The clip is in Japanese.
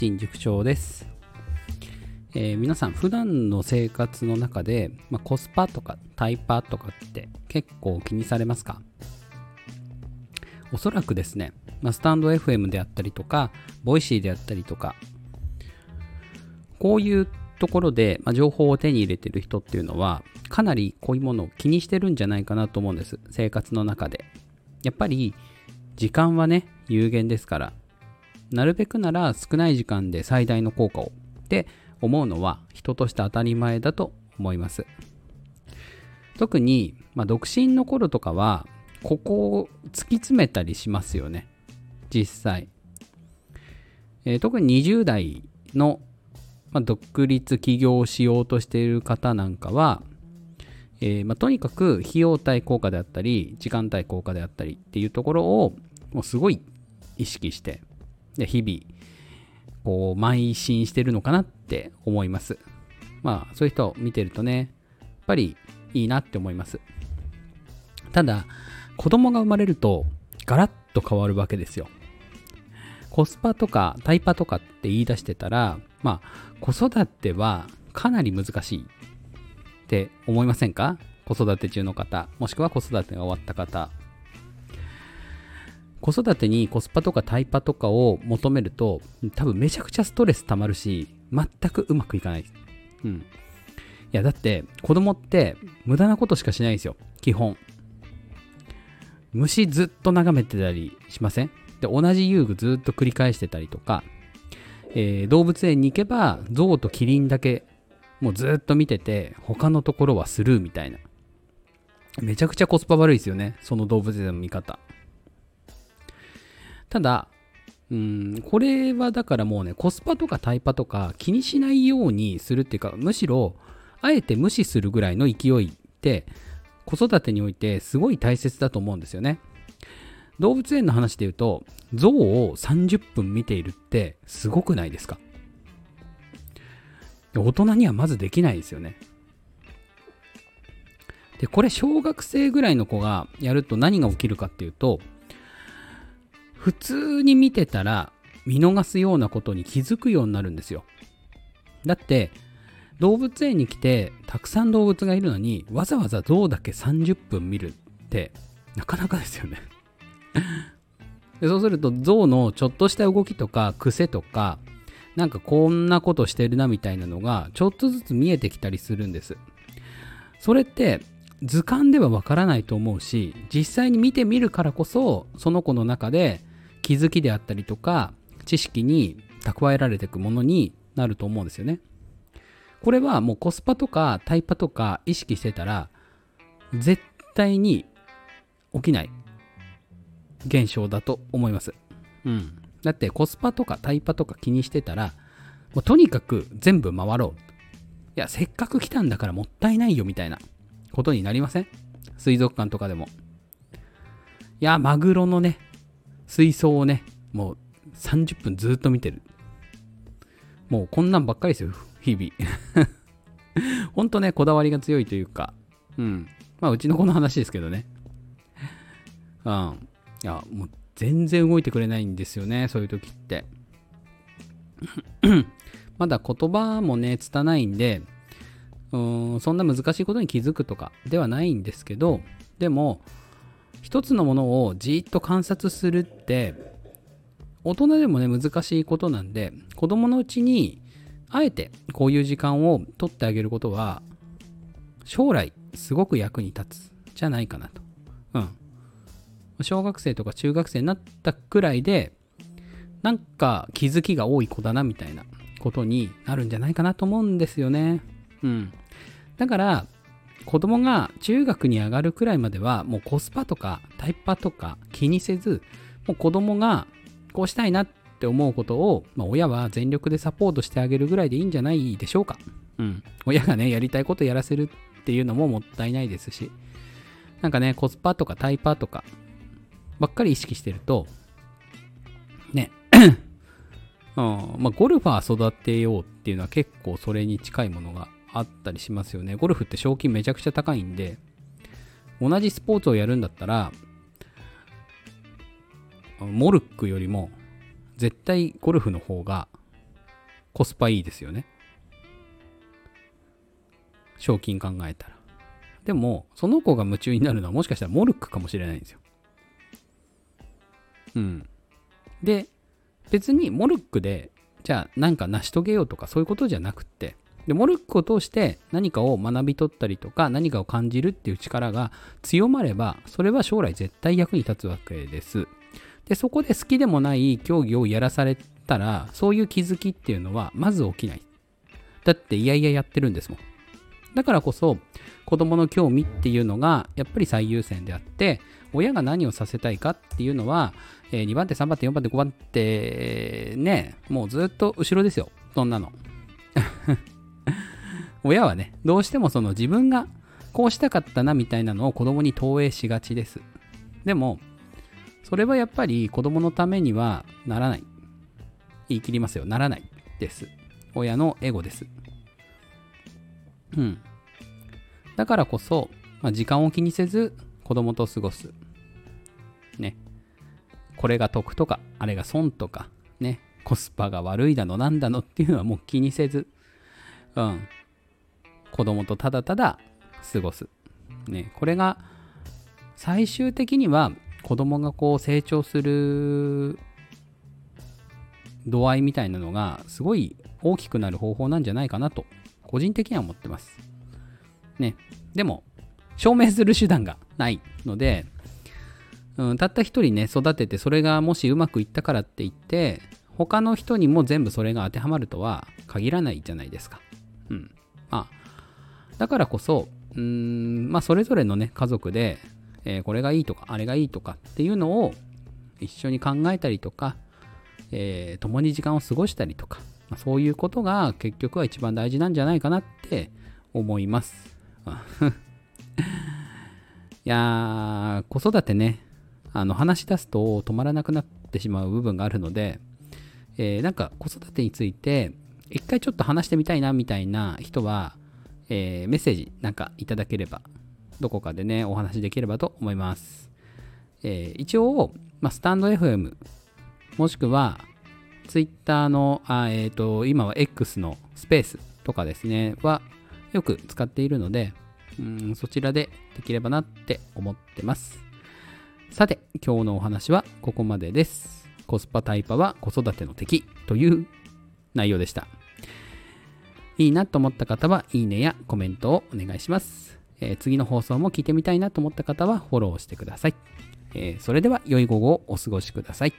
陳塾長です、えー皆さん普段の生活の中で、まあ、コスパとかタイパとかって結構気にされますか？おそらくですね、まあ、スタンド FM であったりとかボイシーであったりとかこういうところで、まあ、情報を手に入れてる人っていうのはかなりこういうものを気にしてるんじゃないかなと思うんです生活の中で。やっぱり時間はね有限ですからなるべくなら少ない時間で最大の効果を。って思うのは人として当たり前だと思います。特に、まあ、独身の頃とかはここを突き詰めたりしますよね。実際、えー特に20代の、まあ、独立起業しようとしている方なんかは、えーまあ、とにかく費用対効果であったり時間対効果であったりっていうところをもうすごい意識して日々こう邁進してるのかなって思います。まあそういう人を見てるとねやっぱりいいなって思います。ただ子供が生まれるとガラッと変わるわけですよ。コスパとかタイパとかって言い出してたらまあ子育てはかなり難しいって思いませんか？子育て中の方もしくは子育てが終わった方。子育てにコスパとかタイパとかを求めると多分めちゃくちゃストレス溜まるし全くうまくいかない。うん。いやだって子供って無駄なことしかしないんですよ。基本。虫ずっと眺めてたりしません？で同じ遊具ずっと繰り返してたりとか、えー動物園に行けば象とキリンだけもうずっと見てて他のところはスルーみたいな。めちゃくちゃコスパ悪いですよねその動物園の見方ただうんこれはだからもうねコスパとかタイパとか気にしないようにするっていうかむしろあえて無視するぐらいの勢いって子育てにおいてすごい大切だと思うんですよね。動物園の話で言うと象を30分見ているってすごくないですか？大人にはまずできないですよね。でこれ小学生ぐらいの子がやると何が起きるかっていうと普通に見てたら見逃すようなことに気づくようになるんですよ。だって動物園に来てたくさん動物がいるのにわざわざ象だけ30分見るってなかなかですよね。そうすると象のちょっとした動きとか癖とかなんかこんなことしてるなみたいなのがちょっとずつ見えてきたりするんです。それって図鑑ではわからないと思うし実際に見てみるからこそその子の中で気づきであったりとか知識に蓄えられていくものになると思うんですよね。これはもうコスパとかタイパとか意識してたら絶対に起きない。現象だと思います。うん。だってコスパとかタイパとか気にしてたらもうとにかく全部回ろう。いやせっかく来たんだからもったいないよみたいなことになりません？水族館とかでも。いやマグロのね水槽をねもう30分ずっと見てる。もうこんなんばっかりですよ日々。ほんとねこだわりが強いというか。うん。まあうちの子の話ですけどね。うん。いやもう全然動いてくれないんですよねそういう時って。まだ言葉もね拙いんでうんそんな難しいことに気づくとかではないんですけどでも一つのものをじーっと観察するって大人でもね難しいことなんで子供のうちにあえてこういう時間を取ってあげることは将来すごく役に立つじゃないかなと。うん。小学生とか中学生になったくらいでなんか気づきが多い子だなみたいなことになるんじゃないかなと思うんですよね。うん。だから子供が中学に上がるくらいまではもうコスパとかタイパとか気にせずもう子供がこうしたいなって思うことを、まあ、親は全力でサポートしてあげるぐらいでいいんじゃないでしょうか。うん。親がね、やりたいことやらせるっていうのももったいないですし、なんかね、コスパとかタイパとかばっかり意識してると、ね、うん、まあ、ゴルファー育てようっていうのは結構それに近いものがあったりしますよね。ゴルフって賞金めちゃくちゃ高いんで、同じスポーツをやるんだったら、モルックよりも絶対ゴルフの方がコスパいいですよね。賞金考えたら。でも、その子が夢中になるのはもしかしたらモルックかもしれないんですよ。うん。で、別にモルックで、じゃあなんか成し遂げようとかそういうことじゃなくって、で、モルックを通して何かを学び取ったりとか何かを感じるっていう力が強まれば、それは将来絶対役に立つわけです。で、そこで好きでもない競技をやらされたら、そういう気づきっていうのはまず起きない。だっていやいややってるんですもん。だからこそ、子供の興味っていうのがやっぱり最優先であって、親が何をさせたいかっていうのは、え、2番手、3番手、4番手、5番手、ね、もうずっと後ろですよ。そんなの。親はね、どうしてもその自分がこうしたかったなみたいなのを子供に投影しがちです。でも、それはやっぱり子供のためにはならない。言い切りますよ。ならないです。親のエゴです。うん。だからこそ、まあ、時間を気にせず子供と過ごす。ね。これが得とか、あれが損とか、ね。コスパが悪いだの、なんだのっていうのはもう気にせず、うん。子供とただただ過ごす。ね。これが、最終的には子供がこう成長する度合いみたいなのがすごい大きくなる方法なんじゃないかなと個人的には思ってます。ね。でも、証明する手段がないので、うん、たった一人ね、育てて、それがもしうまくいったからって言って、他の人にも全部それが当てはまるとは限らないじゃないですか。うん。まあ、だからこそ、うーん、まあ、それぞれのね、家族で、えー、これがいいとか、あれがいいとかっていうのを一緒に考えたりとか、えー、共に時間を過ごしたりとか、まあ、そういうことが結局は一番大事なんじゃないかなって思います。いやー、子育てね、あの話し出すと止まらなくなってしまう部分があるので、えー、なんか子育てについて一回ちょっと話してみたいなみたいな人は、えー、メッセージなんかいただければ、どこかでね、お話できればと思います。えー、一応、まあ、スタンド FM、もしくは、Twitter の、あえっ、ー、と、今は X のスペースとかですね、はよく使っているので、うんそちらでできればなって思ってます。さて、今日のお話はここまでです。コスパタイパは子育ての敵という内容でした。いいなと思った方は、いいねやコメントをお願いします。えー、次の放送も聞いてみたいなと思った方は、フォローしてください。えー、それでは、良い午後をお過ごしください。